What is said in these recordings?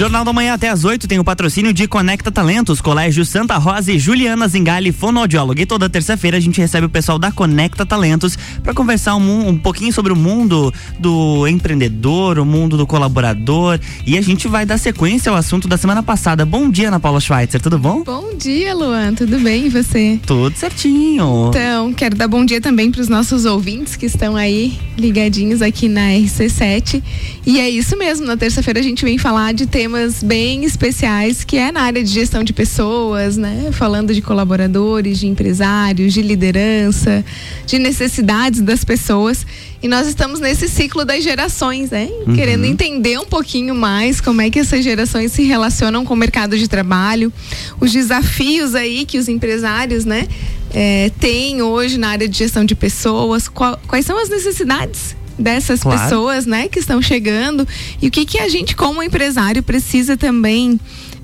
Jornal da Manhã até às 8 tem o patrocínio de Conecta Talentos, Colégio Santa Rosa e Juliana Zingali, fonoaudióloga. E toda terça-feira a gente recebe o pessoal da Conecta Talentos para conversar um, um, pouquinho sobre o mundo do empreendedor, o mundo do colaborador. E a gente vai dar sequência ao assunto da semana passada. Bom dia, Ana Paula Schweitzer, tudo bom? Bom dia, Luan, tudo bem? E você? Tudo certinho. Então, quero dar bom dia também para os nossos ouvintes que estão aí ligadinhos aqui na RC7. E é isso mesmo, na terça-feira a gente vem falar de temas bem especiais, que é na área de gestão de pessoas, né? Falando de colaboradores, de empresários, de liderança, de necessidades das pessoas. E nós estamos nesse ciclo das gerações, né? Uhum. Querendo entender um pouquinho mais como é que essas gerações se relacionam com o mercado de trabalho, os desafios aí que os empresários, né, é, têm hoje na área de gestão de pessoas, qual, quais são as necessidades dessas claro. pessoas, né, que estão chegando e o que que a gente como empresário precisa também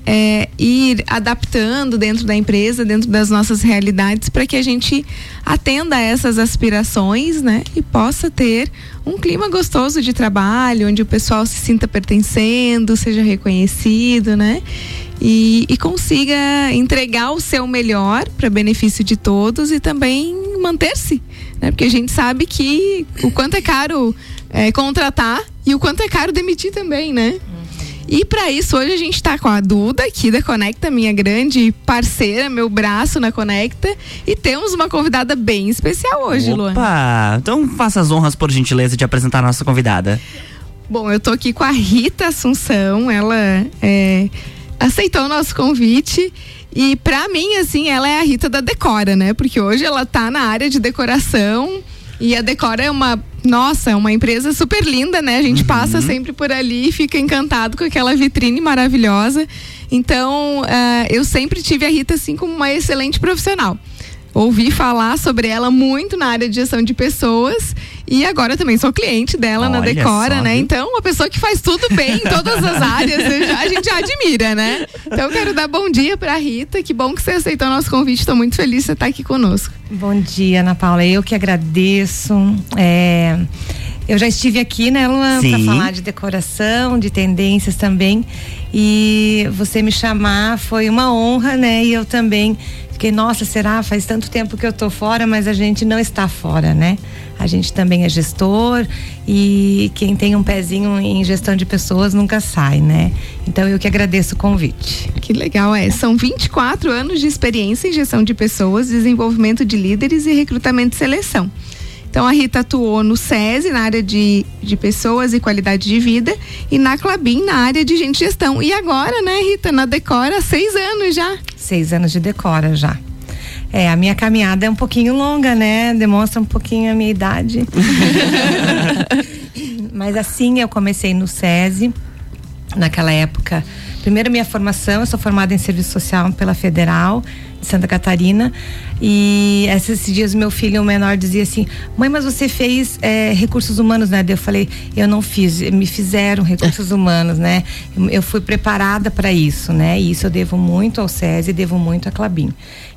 é, ir adaptando dentro da empresa, dentro das nossas realidades, para que a gente atenda a essas aspirações, né? E possa ter um clima gostoso de trabalho, onde o pessoal se sinta pertencendo, seja reconhecido, né? E, e consiga entregar o seu melhor para benefício de todos e também manter-se, né? Porque a gente sabe que o quanto é caro é, contratar e o quanto é caro demitir também, né? E para isso, hoje a gente está com a Duda aqui da Conecta, minha grande parceira, meu braço na Conecta. E temos uma convidada bem especial hoje, Luan. Opa! Então faça as honras, por gentileza, de apresentar a nossa convidada. Bom, eu tô aqui com a Rita Assunção, ela é, aceitou o nosso convite. E para mim, assim, ela é a Rita da Decora, né? Porque hoje ela tá na área de decoração e a Decora é uma, nossa, é uma empresa super linda, né? A gente uhum. passa sempre por ali e fica encantado com aquela vitrine maravilhosa. Então, uh, eu sempre tive a Rita assim como uma excelente profissional ouvi falar sobre ela muito na área de gestão de pessoas e agora também sou cliente dela Olha na Decora, só, né? Viu? Então, uma pessoa que faz tudo bem em todas as áreas, a gente já admira, né? Então, eu quero dar bom dia para Rita. Que bom que você aceitou o nosso convite. Estou muito feliz de você estar aqui conosco. Bom dia, Ana Paula. Eu que agradeço. É... Eu já estive aqui, né, Luan, para falar de decoração, de tendências também. E você me chamar foi uma honra, né? E eu também Fiquei, nossa, será? Faz tanto tempo que eu tô fora, mas a gente não está fora, né? A gente também é gestor e quem tem um pezinho em gestão de pessoas nunca sai, né? Então eu que agradeço o convite. Que legal, é. São 24 anos de experiência em gestão de pessoas, desenvolvimento de líderes e recrutamento e seleção. Então a Rita atuou no SESI, na área de, de pessoas e qualidade de vida, e na Clabin, na área de gente gestão. E agora, né, Rita, na Decora, seis anos já. Seis anos de Decora já. É, a minha caminhada é um pouquinho longa, né? Demonstra um pouquinho a minha idade. Mas assim, eu comecei no SESI, naquela época. Primeiro, minha formação, eu sou formada em serviço social pela Federal de Santa Catarina. E esses dias meu filho o menor dizia assim: Mãe, mas você fez é, recursos humanos, né? Eu falei: Eu não fiz, me fizeram recursos humanos, né? Eu fui preparada para isso, né? E isso eu devo muito ao SESI, devo muito à Clabin.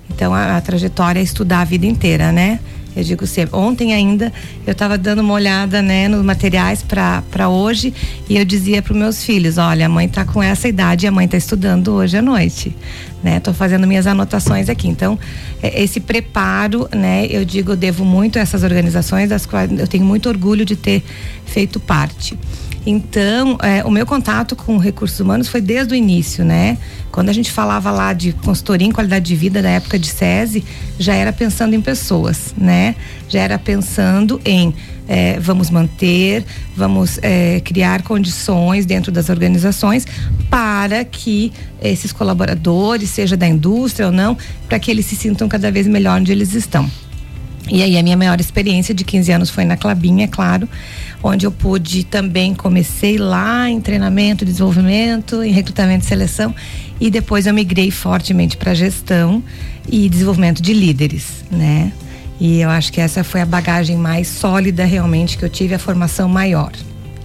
Então a, a trajetória é estudar a vida inteira, né? Eu digo sempre, ontem ainda eu estava dando uma olhada, né, nos materiais para hoje e eu dizia para meus filhos, olha, a mãe está com essa idade e a mãe está estudando hoje à noite, né? Tô fazendo minhas anotações aqui. Então, é, esse preparo, né, eu digo, eu devo muito a essas organizações das quais eu tenho muito orgulho de ter feito parte. Então, é, o meu contato com recursos humanos foi desde o início, né? Quando a gente falava lá de consultoria em qualidade de vida da época de SESI, já era pensando em pessoas, né? Já era pensando em é, vamos manter, vamos é, criar condições dentro das organizações para que esses colaboradores, seja da indústria ou não, para que eles se sintam cada vez melhor onde eles estão. E aí a minha maior experiência de 15 anos foi na Clabinha, é claro, onde eu pude também comecei lá em treinamento, desenvolvimento, em recrutamento e seleção e depois eu migrei fortemente para gestão e desenvolvimento de líderes, né? E eu acho que essa foi a bagagem mais sólida realmente que eu tive, a formação maior.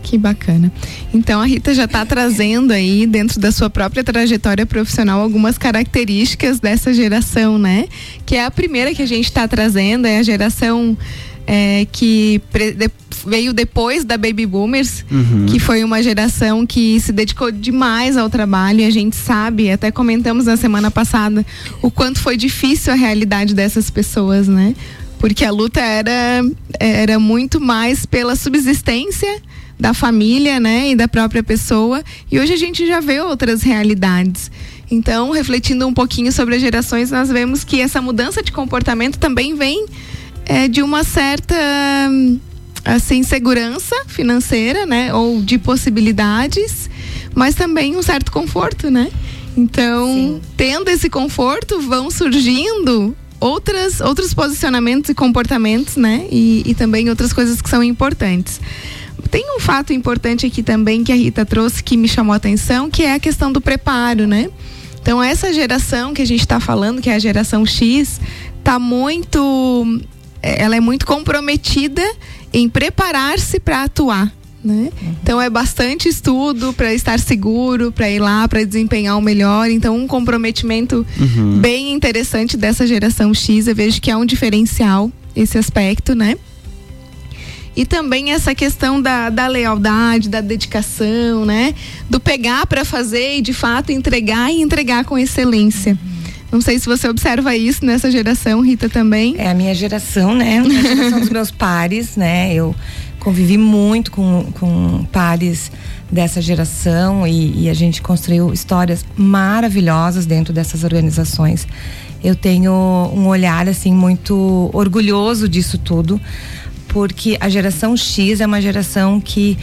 Que bacana. Então a Rita já está trazendo aí, dentro da sua própria trajetória profissional, algumas características dessa geração, né? Que é a primeira que a gente está trazendo, é a geração é, que veio depois da Baby Boomers, uhum. que foi uma geração que se dedicou demais ao trabalho e a gente sabe, até comentamos na semana passada, o quanto foi difícil a realidade dessas pessoas, né? Porque a luta era, era muito mais pela subsistência da família, né, e da própria pessoa. E hoje a gente já vê outras realidades. Então, refletindo um pouquinho sobre as gerações, nós vemos que essa mudança de comportamento também vem é, de uma certa assim segurança financeira, né, ou de possibilidades, mas também um certo conforto, né? Então, Sim. tendo esse conforto, vão surgindo outras, outros posicionamentos e comportamentos, né? E, e também outras coisas que são importantes. Tem um fato importante aqui também que a Rita trouxe que me chamou a atenção, que é a questão do preparo, né? Então essa geração que a gente está falando, que é a geração X, está muito, é, ela é muito comprometida em preparar-se para atuar. Né? Uhum. Então é bastante estudo para estar seguro, para ir lá, para desempenhar o melhor. Então um comprometimento uhum. bem interessante dessa geração X. Eu vejo que é um diferencial esse aspecto, né? E também essa questão da, da lealdade, da dedicação, né? Do pegar para fazer e de fato entregar e entregar com excelência. Não sei se você observa isso nessa geração, Rita, também. É a minha geração, né? A geração dos meus pares, né? Eu convivi muito com, com pares dessa geração e, e, a gente construiu histórias maravilhosas dentro dessas organizações. Eu tenho um olhar assim muito orgulhoso disso tudo, porque a geração X é uma geração que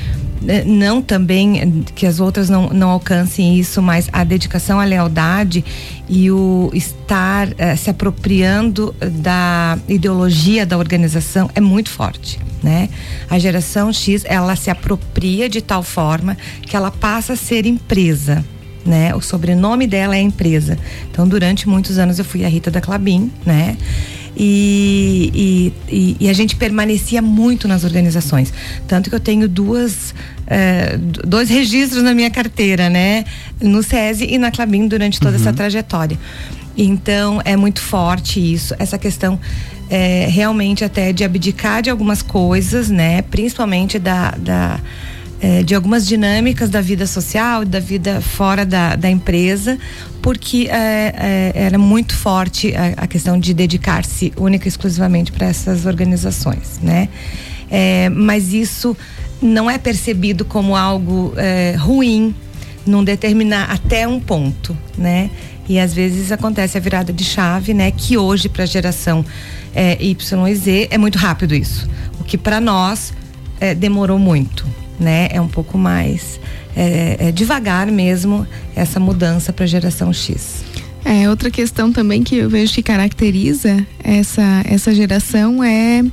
eh, não também que as outras não, não alcancem isso, mas a dedicação, a lealdade e o estar eh, se apropriando da ideologia da organização é muito forte, né? A geração X ela se apropria de tal forma que ela passa a ser empresa. Né? O sobrenome dela é empresa. Então, durante muitos anos eu fui a Rita da Clabin, né? E, e, e, a gente permanecia muito nas organizações. Tanto que eu tenho duas, é, dois registros na minha carteira, né? No SESI e na Clabin durante toda uhum. essa trajetória. Então é muito forte isso, essa questão é, realmente até de abdicar de algumas coisas, né? Principalmente da, da é, de algumas dinâmicas da vida social, da vida fora da, da empresa, porque é, é, era muito forte a, a questão de dedicar-se única e exclusivamente para essas organizações, né? É, mas isso não é percebido como algo é, ruim num determinar até um ponto, né? E às vezes acontece a virada de chave, né? Que hoje para a geração é, Y e Z é muito rápido isso, o que para nós é, demorou muito né? É um pouco mais é, é devagar mesmo essa mudança para a geração X. É, outra questão também que eu vejo que caracteriza essa, essa geração é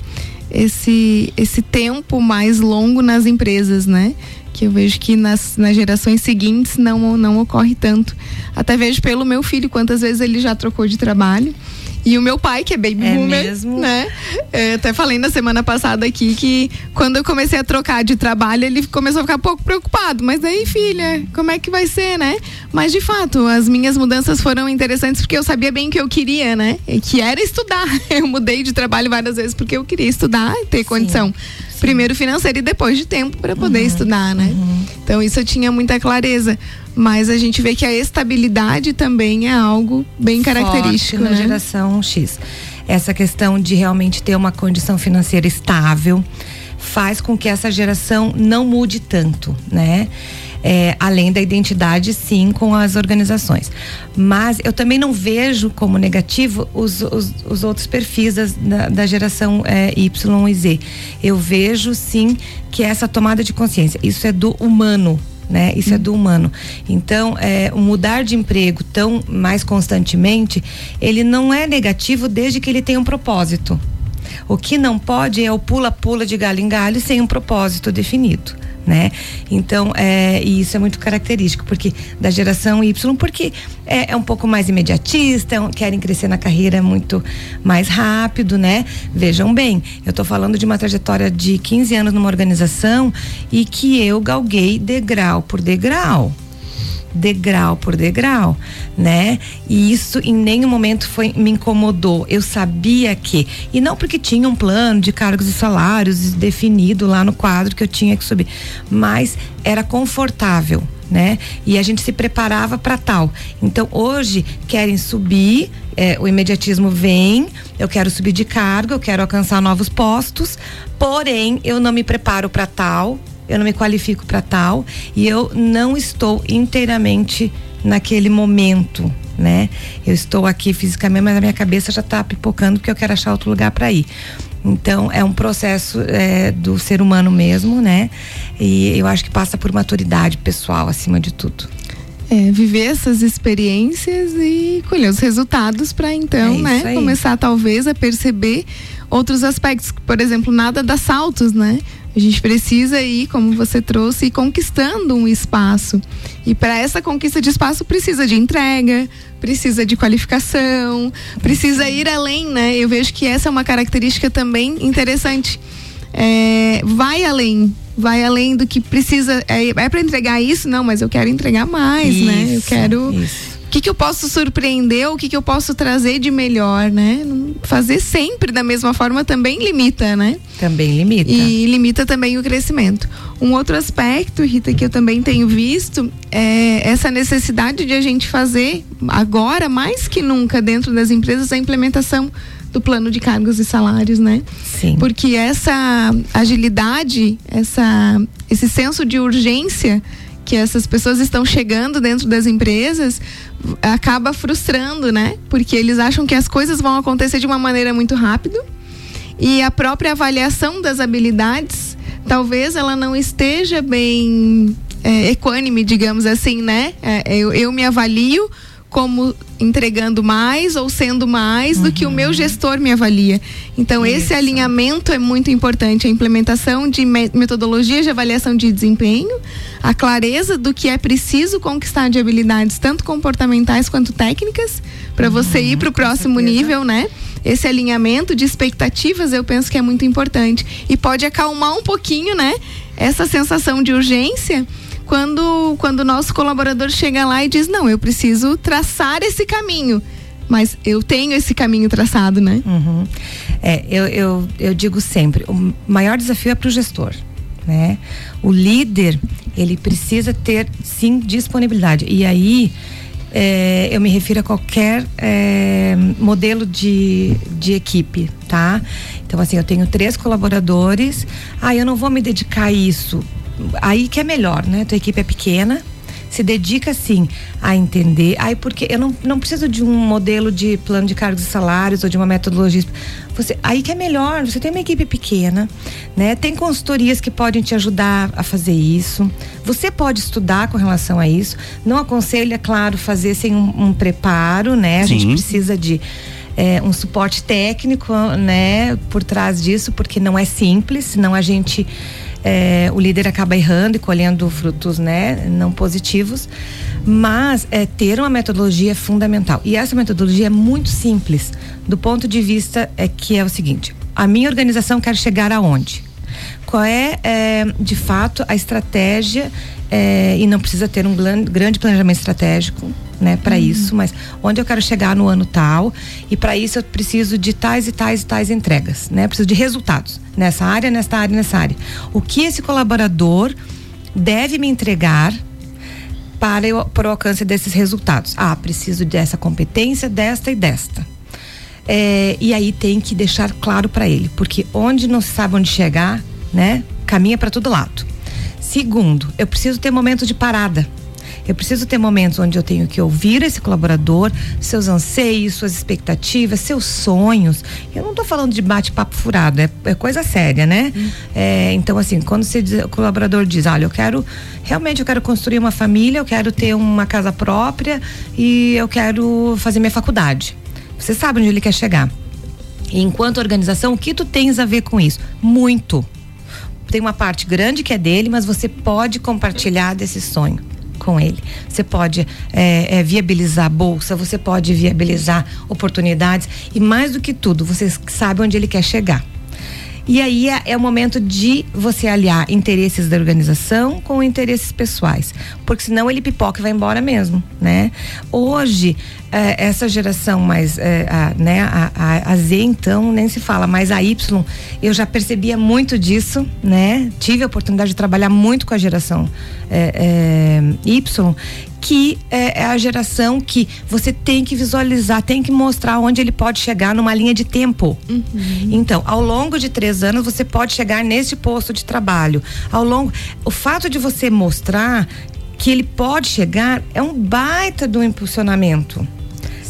esse, esse tempo mais longo nas empresas, né? Que eu vejo que nas, nas gerações seguintes não, não ocorre tanto. Até vejo pelo meu filho quantas vezes ele já trocou de trabalho. E o meu pai, que é baby é boomer, mesmo? né? Até falei na semana passada aqui que quando eu comecei a trocar de trabalho, ele começou a ficar um pouco preocupado. Mas aí, filha, como é que vai ser, né? Mas de fato, as minhas mudanças foram interessantes porque eu sabia bem o que eu queria, né? Que era estudar. Eu mudei de trabalho várias vezes porque eu queria estudar e ter Sim. condição. Primeiro financeiro e depois de tempo para poder uhum. estudar, né? Uhum. Então isso eu tinha muita clareza mas a gente vê que a estabilidade também é algo bem característico Forte na né? geração X. Essa questão de realmente ter uma condição financeira estável faz com que essa geração não mude tanto, né? É, além da identidade, sim, com as organizações. Mas eu também não vejo como negativo os, os, os outros perfis das, da, da, geração é, Y e Z. Eu vejo, sim, que essa tomada de consciência, isso é do humano, né? Isso é do humano. Então, é, o mudar de emprego tão mais constantemente, ele não é negativo desde que ele tenha um propósito. O que não pode é o pula-pula de galho em galho sem um propósito definido né? Então, é, e isso é muito característico, porque da geração Y, porque é, é um pouco mais imediatista, é querem crescer na carreira muito mais rápido, né? Vejam bem, eu estou falando de uma trajetória de 15 anos numa organização e que eu galguei degrau por degrau degrau por degrau, né? E isso em nenhum momento foi me incomodou. Eu sabia que e não porque tinha um plano de cargos e salários definido lá no quadro que eu tinha que subir, mas era confortável, né? E a gente se preparava para tal. Então hoje querem subir, é, o imediatismo vem, eu quero subir de cargo, eu quero alcançar novos postos, porém eu não me preparo para tal, eu não me qualifico para tal e eu não estou inteiramente naquele momento, né? Eu estou aqui fisicamente, mas a minha cabeça já está pipocando porque eu quero achar outro lugar para ir. Então é um processo é, do ser humano mesmo, né? E eu acho que passa por maturidade pessoal acima de tudo. É, viver essas experiências e colher os resultados para então, é né, aí. começar talvez a perceber outros aspectos, por exemplo, nada dá saltos, né? A gente precisa ir, como você trouxe, ir conquistando um espaço. E para essa conquista de espaço precisa de entrega, precisa de qualificação, precisa ir além, né? Eu vejo que essa é uma característica também interessante. É, vai além, vai além do que precisa. É, é para entregar isso? Não, mas eu quero entregar mais, isso, né? Eu quero. Isso que, que eu posso surpreender, o que, que eu posso trazer de melhor, né? Fazer sempre da mesma forma também limita, né? Também limita. E limita também o crescimento. Um outro aspecto, Rita, que eu também tenho visto é essa necessidade de a gente fazer agora, mais que nunca, dentro das empresas, a implementação do plano de cargos e salários, né? Sim. Porque essa agilidade, essa, esse senso de urgência que essas pessoas estão chegando dentro das empresas acaba frustrando, né? Porque eles acham que as coisas vão acontecer de uma maneira muito rápida e a própria avaliação das habilidades talvez ela não esteja bem é, equânime, digamos assim, né? É, eu, eu me avalio como entregando mais ou sendo mais uhum. do que o meu uhum. gestor me avalia. Então, Isso. esse alinhamento é muito importante. A implementação de metodologias de avaliação de desempenho, a clareza do que é preciso conquistar de habilidades, tanto comportamentais quanto técnicas, para uhum, você ir para o próximo nível, né? Esse alinhamento de expectativas eu penso que é muito importante. E pode acalmar um pouquinho, né? Essa sensação de urgência quando, quando o nosso colaborador chega lá e diz: Não, eu preciso traçar esse caminho. Mas eu tenho esse caminho traçado, né? Uhum. É, eu, eu, eu digo sempre: o maior desafio é para o gestor. Né? O líder, ele precisa ter, sim, disponibilidade. E aí. É, eu me refiro a qualquer é, modelo de, de equipe, tá? Então, assim, eu tenho três colaboradores. Ah, eu não vou me dedicar a isso aí que é melhor, né? Tua equipe é pequena, se dedica sim a entender. Aí porque eu não, não preciso de um modelo de plano de cargos e salários ou de uma metodologia. Você, aí que é melhor, você tem uma equipe pequena, né? Tem consultorias que podem te ajudar a fazer isso. Você pode estudar com relação a isso. Não aconselho, é claro, fazer sem um, um preparo, né? A sim. gente precisa de é, um suporte técnico, né, por trás disso, porque não é simples, senão a gente é, o líder acaba errando e colhendo frutos né, não positivos. Mas é, ter uma metodologia é fundamental. E essa metodologia é muito simples, do ponto de vista é que é o seguinte: a minha organização quer chegar aonde? Qual é, é de fato, a estratégia é, e não precisa ter um grande planejamento estratégico, né, para uhum. isso, mas onde eu quero chegar no ano tal e para isso eu preciso de tais e tais e tais entregas, né? preciso de resultados nessa área, nessa área, nessa área. O que esse colaborador deve me entregar para, eu, para o alcance desses resultados? Ah, preciso dessa competência, desta e desta. É, e aí tem que deixar claro para ele, porque onde não se sabe onde chegar, né? Caminha para todo lado. Segundo, eu preciso ter momentos de parada. Eu preciso ter momentos onde eu tenho que ouvir esse colaborador, seus anseios, suas expectativas, seus sonhos. Eu não estou falando de bate-papo furado, é, é, coisa séria, né? Hum. É, então, assim, quando diz, o colaborador diz, olha, eu quero, realmente eu quero construir uma família, eu quero ter uma casa própria e eu quero fazer minha faculdade. Você sabe onde ele quer chegar. E enquanto organização, o que tu tens a ver com isso? Muito tem uma parte grande que é dele, mas você pode compartilhar desse sonho com ele. Você pode é, é, viabilizar a bolsa, você pode viabilizar oportunidades e mais do que tudo, você sabe onde ele quer chegar. E aí é, é, o momento de você aliar interesses da organização com interesses pessoais, porque senão ele pipoca e vai embora mesmo, né? Hoje é, essa geração mais, é, a, né, a, a, a, Z então nem se fala, mas a Y eu já percebia muito disso, né? Tive a oportunidade de trabalhar muito com a geração é, é Y que é, é, a geração que você tem que visualizar, tem que mostrar onde ele pode chegar numa linha de tempo. Uhum. Então, ao longo de três anos, você pode chegar nesse posto de trabalho. Ao longo, o fato de você mostrar que ele pode chegar é um baita do impulsionamento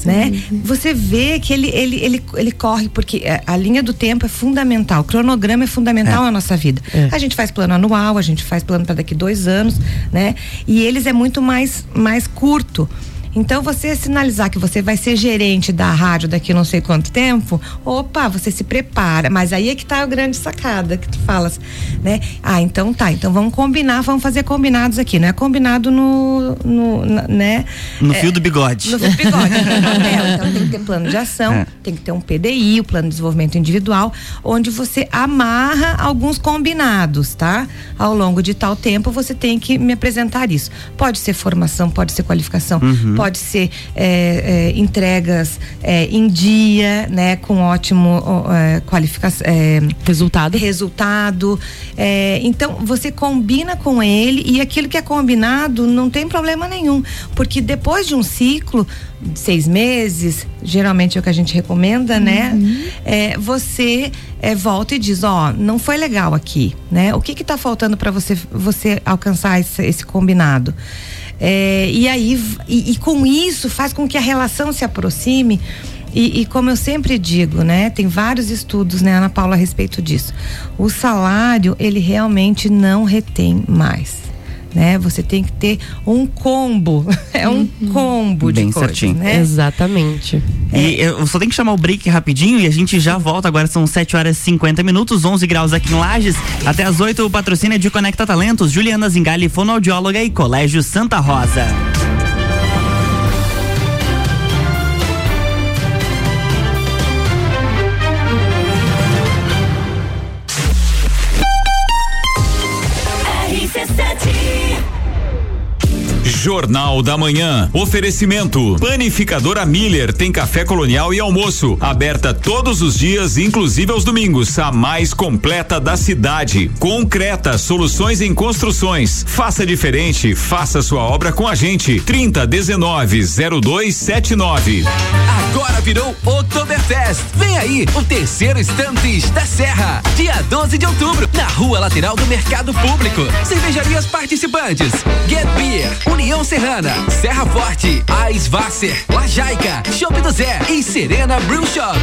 né? Você vê que ele, ele, ele, ele corre, porque a linha do tempo é fundamental, o cronograma é fundamental é. na nossa vida. É. A gente faz plano anual, a gente faz plano para daqui dois anos, né? E eles é muito mais, mais curto. Então, você sinalizar que você vai ser gerente da rádio daqui não sei quanto tempo, opa, você se prepara. Mas aí é que tá a grande sacada que tu falas, né? Ah, então tá. Então vamos combinar, vamos fazer combinados aqui. Não é combinado no, no né? No é, fio do bigode. No fio do bigode. então tem que ter plano de ação, é. tem que ter um PDI, o plano de desenvolvimento individual, onde você amarra alguns combinados, tá? Ao longo de tal tempo você tem que me apresentar isso. Pode ser formação, pode ser qualificação. Uhum pode ser é, é, entregas é, em dia, né, com ótimo é, qualificação, é, resultado. Resultado. É, então você combina com ele e aquilo que é combinado não tem problema nenhum, porque depois de um ciclo seis meses, geralmente é o que a gente recomenda, né? Uhum. É, você é, volta e diz, ó, não foi legal aqui, né? O que que tá faltando para você você alcançar esse, esse combinado? É, e aí, e, e, com isso faz com que a relação se aproxime. E, e, como eu sempre digo, né, tem vários estudos, né, Ana Paula, a respeito disso. O salário, ele realmente não retém mais né? Você tem que ter um combo, é um uhum. combo de Bem coisas, certinho. né? Exatamente. E eu só tenho que chamar o break rapidinho e a gente já volta. Agora são 7 horas e 50 minutos, 11 graus aqui em Lages. Até as 8 o patrocínio é de Conecta Talentos, Juliana Zingali, fonoaudióloga e Colégio Santa Rosa. Jornal da Manhã. Oferecimento. Panificadora Miller tem café colonial e almoço. Aberta todos os dias, inclusive aos domingos. A mais completa da cidade. Concreta, soluções em construções. Faça diferente, faça sua obra com a gente. 30 19 0279. Agora virou Oktoberfest. Vem aí, o terceiro Estantes da Serra. Dia 12 de outubro, na rua lateral do Mercado Público. Cervejarias participantes: Get Beer, União Serrana, Serra Forte, Aisvasser, Lajaica, Shop do Zé e Serena Brew Shop.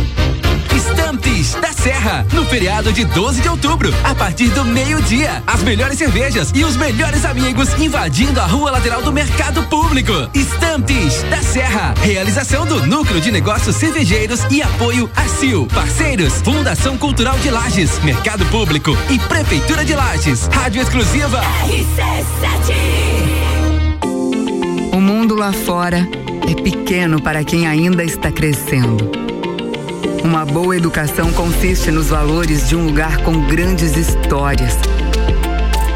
Estantes da Serra, no feriado de 12 de outubro, a partir do meio-dia. As melhores cervejas e os melhores amigos invadindo a rua lateral do Mercado Público. Estantes da Serra, realização do Núcleo de Negócios Cervejeiros e apoio a CIL. Parceiros, Fundação Cultural de Lages, Mercado Público e Prefeitura de Lages. Rádio exclusiva. RC7 mundo lá fora é pequeno para quem ainda está crescendo. Uma boa educação consiste nos valores de um lugar com grandes histórias.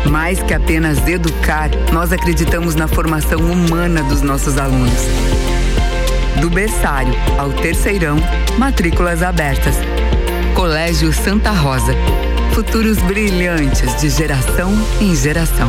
Mais que apenas educar, nós acreditamos na formação humana dos nossos alunos. Do berçário ao terceirão, matrículas abertas. Colégio Santa Rosa. Futuros brilhantes de geração em geração.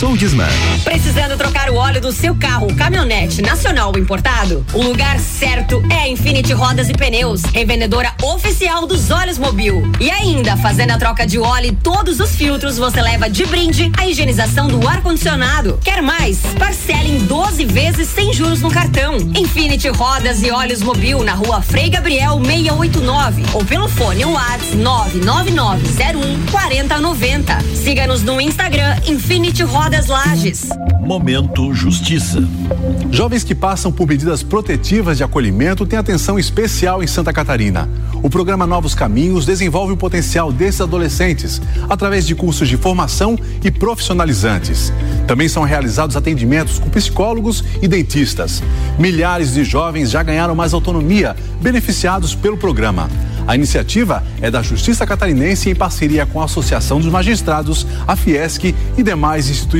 Sou Disman. Precisando trocar o óleo do seu carro, caminhonete, nacional ou importado? O lugar certo é Infinity Rodas e Pneus, revendedora oficial dos óleos Mobil. E ainda, fazendo a troca de óleo e todos os filtros, você leva de brinde a higienização do ar-condicionado. Quer mais? Parcele em 12 vezes sem juros no cartão. Infinity Rodas e Óleos Mobil na rua Frei Gabriel 689 ou pelo fone WhatsApp 99901 4090. Siga-nos no Instagram Infinity Rodas Lages. Momento Justiça. Jovens que passam por medidas protetivas de acolhimento têm atenção especial em Santa Catarina. O programa Novos Caminhos desenvolve o potencial desses adolescentes através de cursos de formação e profissionalizantes. Também são realizados atendimentos com psicólogos e dentistas. Milhares de jovens já ganharam mais autonomia, beneficiados pelo programa. A iniciativa é da Justiça Catarinense em parceria com a Associação dos Magistrados, a Fiesc e demais instituições.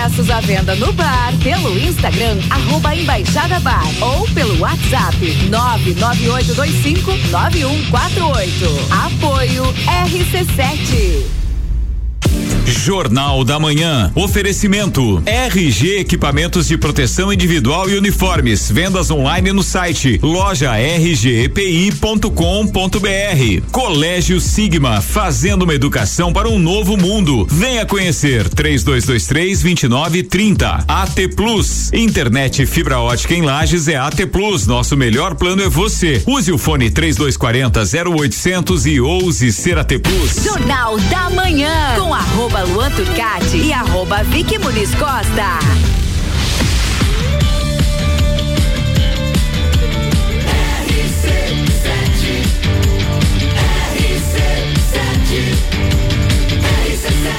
Ingressos à venda no bar, pelo Instagram, arroba Embaixada Bar ou pelo WhatsApp 998259148. Apoio RC7. Jornal da Manhã. Oferecimento. RG Equipamentos de Proteção Individual e Uniformes. Vendas online no site loja rgepi.com.br. Colégio Sigma, fazendo uma educação para um novo mundo. Venha conhecer 3223 2930. AT Plus. Internet fibra ótica em Lages é AT Plus. Nosso melhor plano é você. Use o fone 3240 0800 e ouse ser AT Plus. Jornal da Manhã com arroba Luan Turcati e arroba Vicky Muniz Costa.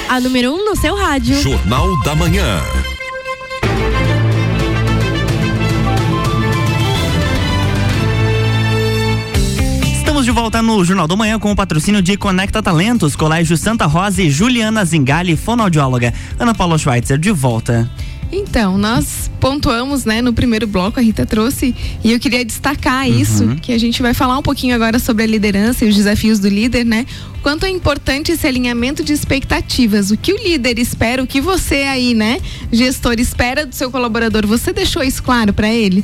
A número 1 um no seu rádio. Jornal da Manhã. Estamos de volta no Jornal do Manhã com o patrocínio de Conecta Talentos, Colégio Santa Rosa e Juliana Zingali, fonoaudióloga. Ana Paula Schweitzer, de volta. Então, nós pontuamos, né, no primeiro bloco, a Rita trouxe, e eu queria destacar Uhum. isso, que a gente vai falar um pouquinho agora sobre a liderança e os desafios do líder, né? Quanto é importante esse alinhamento de expectativas. O que o líder espera, o que você aí, né, gestor, espera do seu colaborador, você deixou isso claro para ele?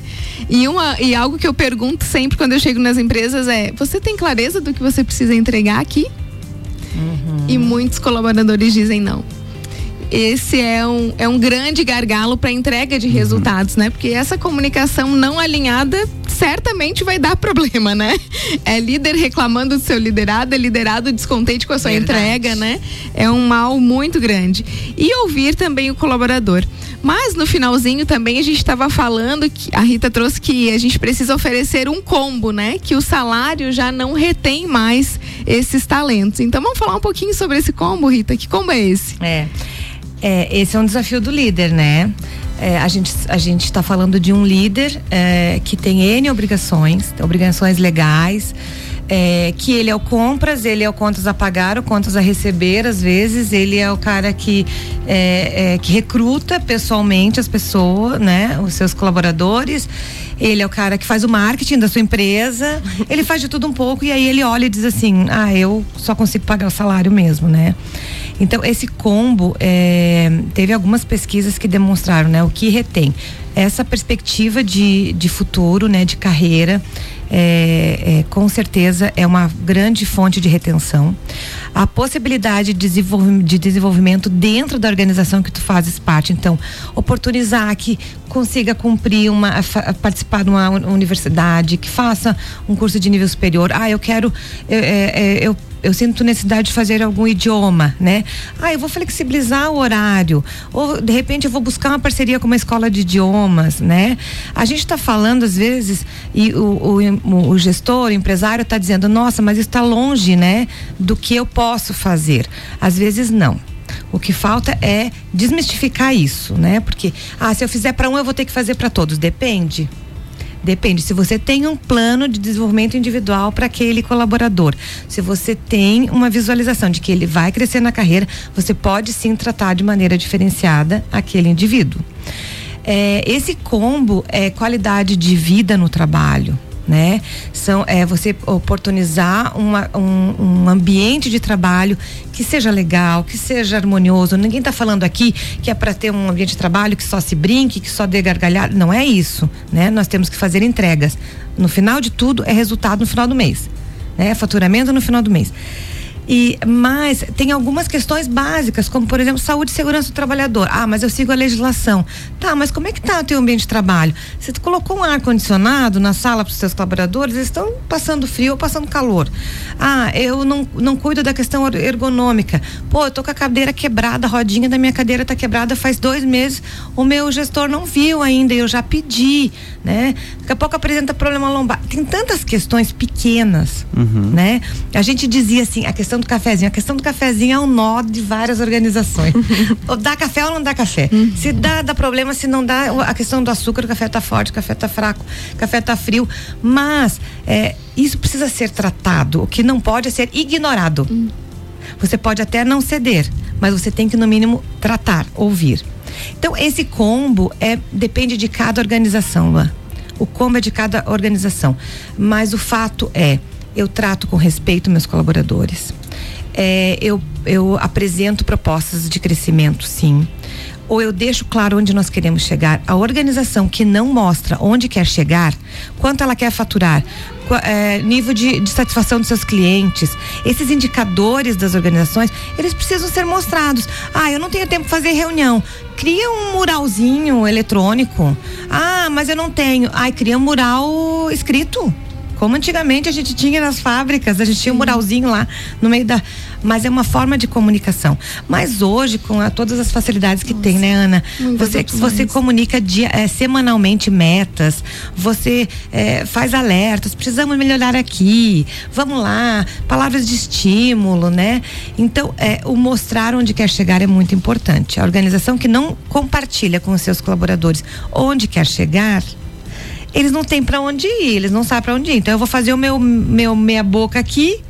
E, uma, e algo que eu pergunto sempre quando eu chego nas empresas é: você tem clareza do que você precisa entregar aqui? E muitos colaboradores dizem não esse é um, é um grande gargalo para entrega de resultados, né? Porque essa comunicação não alinhada certamente vai dar problema, né? É líder reclamando do seu liderado, é liderado descontente com a sua Verdade. entrega, né? É um mal muito grande. E ouvir também o colaborador. Mas no finalzinho também a gente estava falando que a Rita trouxe que a gente precisa oferecer um combo, né? Que o salário já não retém mais esses talentos. Então vamos falar um pouquinho sobre esse combo, Rita. Que combo é esse? É. É, esse é um desafio do líder, né? É, a gente a gente está falando de um líder é, que tem n obrigações, obrigações legais, é, que ele é o compras, ele é o contas a pagar, o contas a receber, às vezes ele é o cara que é, é, que recruta pessoalmente as pessoas, né? Os seus colaboradores. Ele é o cara que faz o marketing da sua empresa. Ele faz de tudo um pouco e aí ele olha e diz assim: ah, eu só consigo pagar o salário mesmo, né? Então, esse combo, é, teve algumas pesquisas que demonstraram né, o que retém. Essa perspectiva de, de futuro, né, de carreira, é, é, com certeza é uma grande fonte de retenção. A possibilidade de, desenvolvi de desenvolvimento dentro da organização que tu fazes parte. Então, oportunizar que consiga cumprir uma, participar de uma uni- universidade, que faça um curso de nível superior. Ah, eu quero, eu, é, é, eu eu sinto necessidade de fazer algum idioma, né? Ah, eu vou flexibilizar o horário. Ou, de repente, eu vou buscar uma parceria com uma escola de idiomas, né? A gente está falando, às vezes, e o, o, o gestor, o empresário está dizendo, nossa, mas está longe, né? Do que eu posso fazer. Às vezes, não. O que falta é desmistificar isso, né? Porque, ah, se eu fizer para um, eu vou ter que fazer para todos. Depende. Depende. Se você tem um plano de desenvolvimento individual para aquele colaborador, se você tem uma visualização de que ele vai crescer na carreira, você pode sim tratar de maneira diferenciada aquele indivíduo. É, esse combo é qualidade de vida no trabalho né? São é você oportunizar uma, um, um, ambiente de trabalho que seja legal, que seja harmonioso. Ninguém está falando aqui que é para ter um ambiente de trabalho que só se brinque, que só dê gargalhada. Não é isso, né? Nós temos que fazer entregas. No final de tudo é resultado no final do mês, né? Faturamento no final do mês. E mas tem algumas questões básicas, como por exemplo, saúde e segurança do trabalhador. Ah, mas eu sigo a legislação. Tá, mas como é que tá o teu ambiente de trabalho? Você colocou um ar condicionado na sala para os seus colaboradores, eles estão passando frio ou passando calor. Ah, eu não, não cuido da questão ergonômica. Pô, eu tô com a cadeira quebrada, a rodinha da minha cadeira tá quebrada faz dois meses, o meu gestor não viu ainda, eu já pedi, né? Daqui a pouco apresenta problema lombar. Tem tantas questões pequenas, uhum. né? A gente dizia assim, a questão questão do cafezinho. A questão do cafezinho é um nó de várias organizações. dá café ou não dá café. Uhum. Se dá, dá problema, se não dá, a questão do açúcar, o café tá forte, o café tá fraco, o café tá frio. Mas é, isso precisa ser tratado. O que não pode é ser ignorado. Uhum. Você pode até não ceder, mas você tem que, no mínimo, tratar, ouvir. Então, esse combo é depende de cada organização, Luan. O combo é de cada organização. Mas o fato é, eu trato com respeito meus colaboradores é, eu, eu apresento propostas de crescimento, sim. Ou eu deixo claro onde nós queremos chegar. A organização que não mostra onde quer chegar, quanto ela quer faturar, é, nível de, de, satisfação dos seus clientes, esses indicadores das organizações, eles precisam ser mostrados. Ah, eu não tenho tempo para fazer reunião. Cria um muralzinho eletrônico. Ah, mas eu não tenho. Ai, cria um mural escrito. Como antigamente a gente tinha nas fábricas, a gente tinha um muralzinho lá no meio da. Mas é uma forma de comunicação. Mas hoje, com a, todas as facilidades que Nossa, tem, né, Ana? Você, você comunica dia, é, semanalmente metas, você é, faz alertas, precisamos melhorar aqui, vamos lá, palavras de estímulo, né? Então, é, o mostrar onde quer chegar é muito importante. A organização que não compartilha com os seus colaboradores onde quer chegar, eles não têm para onde ir, eles não sabem para onde ir. Então eu vou fazer o meu, meu meia boca aqui,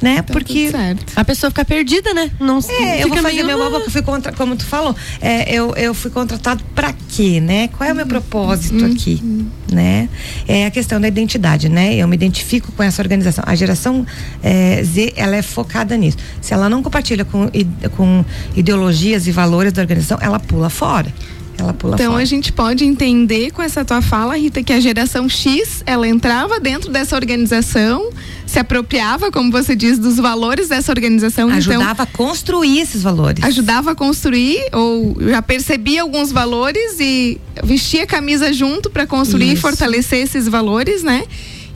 né? Tá Porque a pessoa fica perdida, né? Não É, eu vou fazer meio... meu boca, fui contra, como tu falou, é, eu, eu fui contratado para quê, né? Qual é o meu propósito uhum. aqui, né? É a questão da identidade, né? Eu me identifico com essa organização. A geração é, Z, ela é focada nisso. Se ela não compartilha com, com ideologias e valores da organização, ela pula fora ela pula então fora. a gente pode entender com essa tua fala, Rita, que a geração X ela entrava dentro dessa organização, se apropriava, como você diz, dos valores dessa organização. Então ajudava então, a construir esses valores. Ajudava a construir ou já percebia alguns valores e vestia a camisa junto para construir Isso. e fortalecer esses valores, né?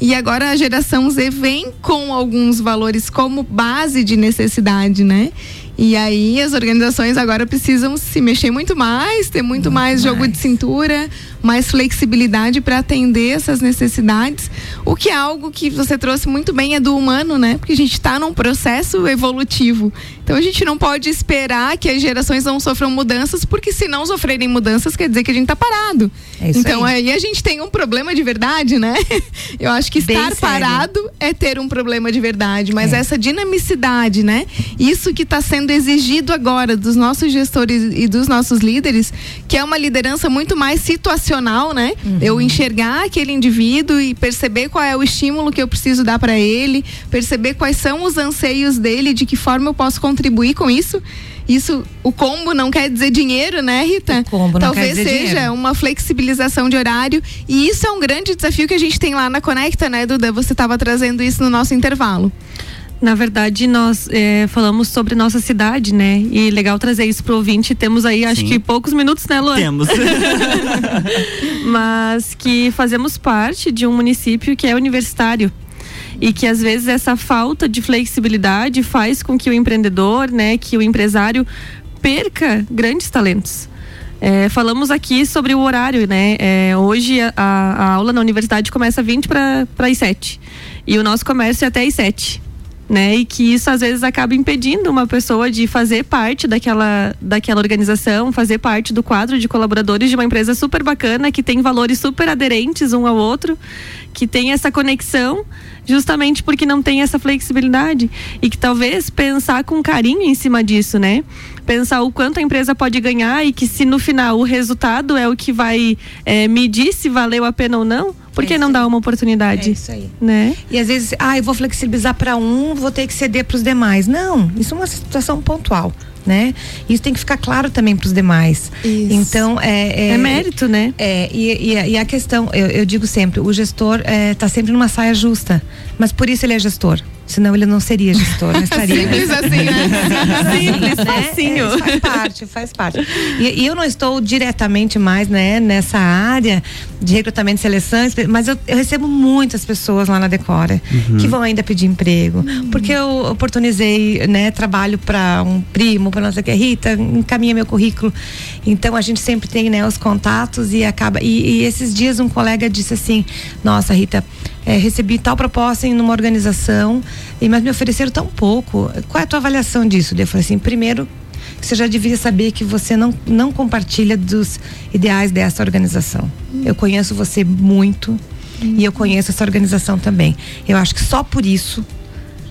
E agora a geração Z vem com alguns valores como base de necessidade, né? E aí as organizações agora precisam se mexer muito mais, ter muito, muito mais, mais jogo de cintura, mais flexibilidade para atender essas necessidades. O que é algo que você trouxe muito bem é do humano, né? Porque a gente está num processo evolutivo. Então a gente não pode esperar que as gerações não sofram mudanças, porque se não sofrerem mudanças, quer dizer que a gente está parado. É então aí. aí. a gente tem um problema de verdade, né? Eu acho que estar parado é ter um problema de verdade, mas é. essa dinamicidade, né? Isso que está sendo sendo exigido agora dos nossos gestores e dos nossos líderes, que é uma liderança muito mais situacional, né? Uhum. Eu enxergar aquele indivíduo e perceber qual é o estímulo que eu preciso dar para ele, perceber quais são os anseios dele, de que forma eu posso contribuir com isso. Isso, o combo não quer dizer dinheiro, né, Rita? O combo não Talvez quer dizer seja dinheiro. uma flexibilização de horário. E isso é um grande desafio que a gente tem lá na Conecta, né, Duda? Você estava trazendo isso no nosso intervalo. Na verdade, nós é, falamos sobre nossa cidade, né? E legal trazer isso pro ouvinte. Temos aí, acho Sim. que poucos minutos, né, Luan? Temos. Mas que fazemos parte de um município que é universitário e que às vezes essa falta de flexibilidade faz com que o empreendedor, né, que o empresário perca grandes talentos. É, falamos aqui sobre o horário, né? É, hoje a, a, aula na universidade começa 20 para as 7 e o nosso comércio é até às 7. Né? E que isso às vezes acaba impedindo uma pessoa de fazer parte daquela, daquela organização, fazer parte do quadro de colaboradores de uma empresa super bacana, que tem valores super aderentes um ao outro, que tem essa conexão, justamente porque não tem essa flexibilidade. E que talvez pensar com carinho em cima disso, né? Pensar o quanto a empresa pode ganhar e que se no final o resultado é o que vai é, medir se valeu a pena ou não, por que É não dar uma oportunidade? É isso aí. Né? E às vezes, ah, eu vou flexibilizar para um, vou ter que ceder para os demais. Não, isso é uma situação pontual, né? Isso tem que ficar claro também para os demais. Isso. Então, é, É mérito, né? É, e, e, e a questão, eu, eu digo sempre, o gestor está sempre numa saia justa, mas por isso ele é gestor. Senão ele não seria gestor, não estaria. Simples assim, né? Simples, né? facinho. É, faz parte, faz parte. E, e eu não estou diretamente mais, né, nessa área de recrutamento e seleção, mas eu, eu recebo muitas pessoas lá na Decora que vão ainda pedir emprego, porque eu oportunizei, né, trabalho para um primo, para não sei o que, Rita, encaminha meu currículo. Então a gente sempre tem, né, os contatos e acaba. E, e esses dias um colega disse assim: Nossa, Rita, é, recebi tal proposta em uma organização, e mas me ofereceram tão pouco. Qual é a tua avaliação disso? Eu falei assim, primeiro, você já devia saber que você não, não compartilha dos ideais dessa organização. Eu conheço você muito e eu conheço essa organização também. Eu acho que só por isso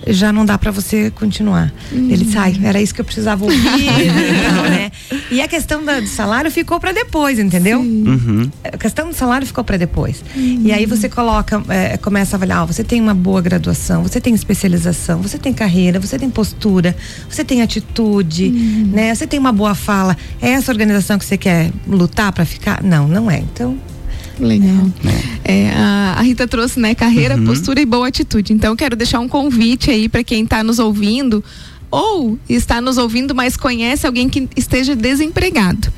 já não dá para você continuar. Ele sai, era isso que eu precisava ouvir, e tal, né? E a questão da- do salário ficou para depois, entendeu? Uhum. a questão do salário ficou para depois. E aí você coloca, é, começa a avaliar, ó, você tem uma boa graduação, você tem especialização, você tem carreira, você tem postura, você tem atitude, né? Você tem uma boa fala. É essa organização que você quer lutar para ficar? Não, não é. Então, Legal. É, a, a Rita trouxe, né, carreira, postura e boa atitude. Então, quero deixar um convite aí para quem está nos ouvindo ou está nos ouvindo, mas conhece alguém que esteja desempregado.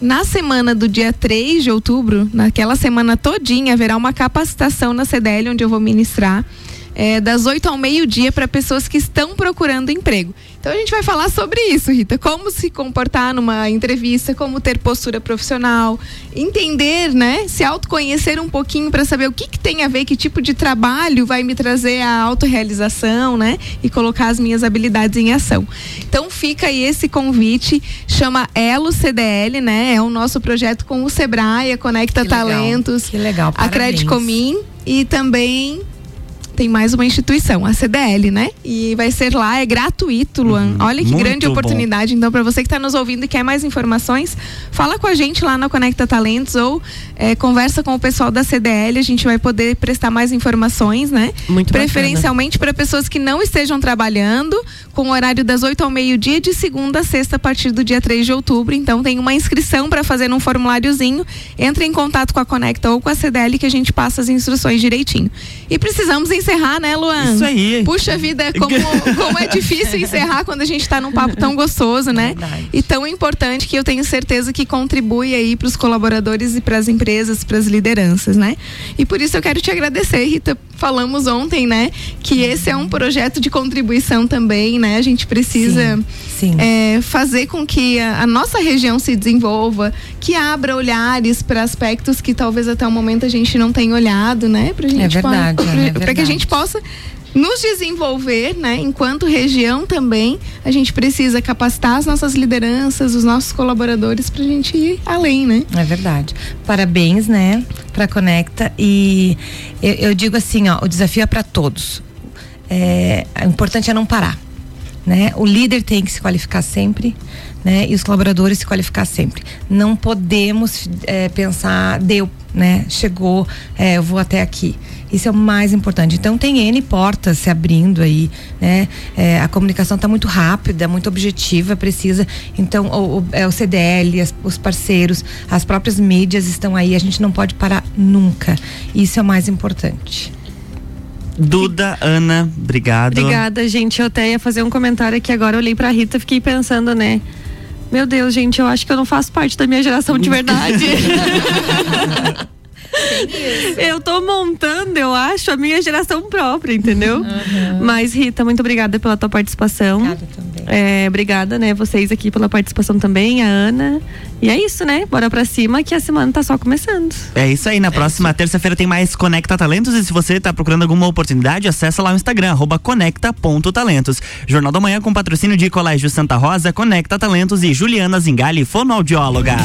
Na semana do dia 3 de outubro, naquela semana todinha, haverá uma capacitação na CDL onde eu vou ministrar. É, das 8 ao meio-dia para pessoas que estão procurando emprego. Então a gente vai falar sobre isso, Rita. Como se comportar numa entrevista, como ter postura profissional, entender, né? Se autoconhecer um pouquinho para saber o que, que tem a ver, que tipo de trabalho vai me trazer a autorrealização, né? E colocar as minhas habilidades em ação. Então fica aí esse convite, chama Elo CDL, né? É o nosso projeto com o Sebrae, a Conecta Que legal, Talentos, que legal, a parabéns. Credicomim e também tem mais uma instituição, a CDL, né? E vai ser lá, é gratuito, Luan. Olha que Uhum. grande bom. oportunidade. Então, para você que está nos ouvindo e quer mais informações, fala com a gente lá na Conecta Talentos ou eh, conversa com o pessoal da CDL. A gente vai poder prestar mais informações, né? Muito. Preferencialmente para pessoas que não estejam trabalhando, com o horário das 8 ao meio-dia, de segunda a sexta, a partir do dia 3 de outubro. Então, tem uma inscrição para fazer num formuláriozinho. Entre em contato com a Conecta ou com a CDL que a gente passa as instruções direitinho. E precisamos encerrar, né, Luan? Isso aí. Puxa vida, como, como é difícil encerrar quando a gente está num papo tão gostoso, né? Verdade. E tão importante que eu tenho certeza que contribui aí para os colaboradores e para as empresas, para as lideranças, né? E por isso eu quero te agradecer, Rita. Falamos ontem, né? Que esse é um projeto de contribuição também, né? A gente precisa sim. É, fazer com que a, a nossa região se desenvolva, que abra olhares para aspectos que talvez até o momento a gente não tenha olhado, né? Pra gente É verdade, pra, Ana, é que a gente possa nos desenvolver, né? Enquanto região também, a gente precisa capacitar as nossas lideranças, os nossos colaboradores para a gente ir além, né? É verdade. Parabéns, né, para Conecta e eu, eu digo assim, ó, o desafio é para todos. É, o importante é não parar, né? O líder tem que se qualificar sempre, né? E os colaboradores se qualificar sempre. Não podemos é, pensar deu, né? Chegou, é, eu vou até aqui. Isso é o mais importante. Então tem N portas se abrindo aí, né? É, a comunicação está muito rápida, muito objetiva, precisa. Então o, o, é, o CDL, as- os parceiros, as próprias mídias estão aí. A gente não pode parar nunca. Isso é o mais importante. Duda, Ana, obrigado. Obrigada, gente. Eu até ia fazer um comentário aqui agora. Eu olhei pra Rita e fiquei pensando, né? Meu Deus, gente, eu acho que eu não faço parte da minha geração de verdade. eu tô montando, eu acho, a minha geração própria, entendeu? Uhum. Mas, Rita, muito obrigada pela tua participação. Obrigada também. É, obrigada, né, vocês aqui pela participação também, a Ana. E é isso, né? Bora pra cima que a semana tá só começando. É isso aí, na é próxima terça-feira tem mais Conecta Talentos e se você tá procurando alguma oportunidade, acessa lá o Instagram, arroba conecta.talentos. Jornal da Manhã com patrocínio de Colégio Santa Rosa, Conecta Talentos e Juliana Zingali, fonoaudióloga.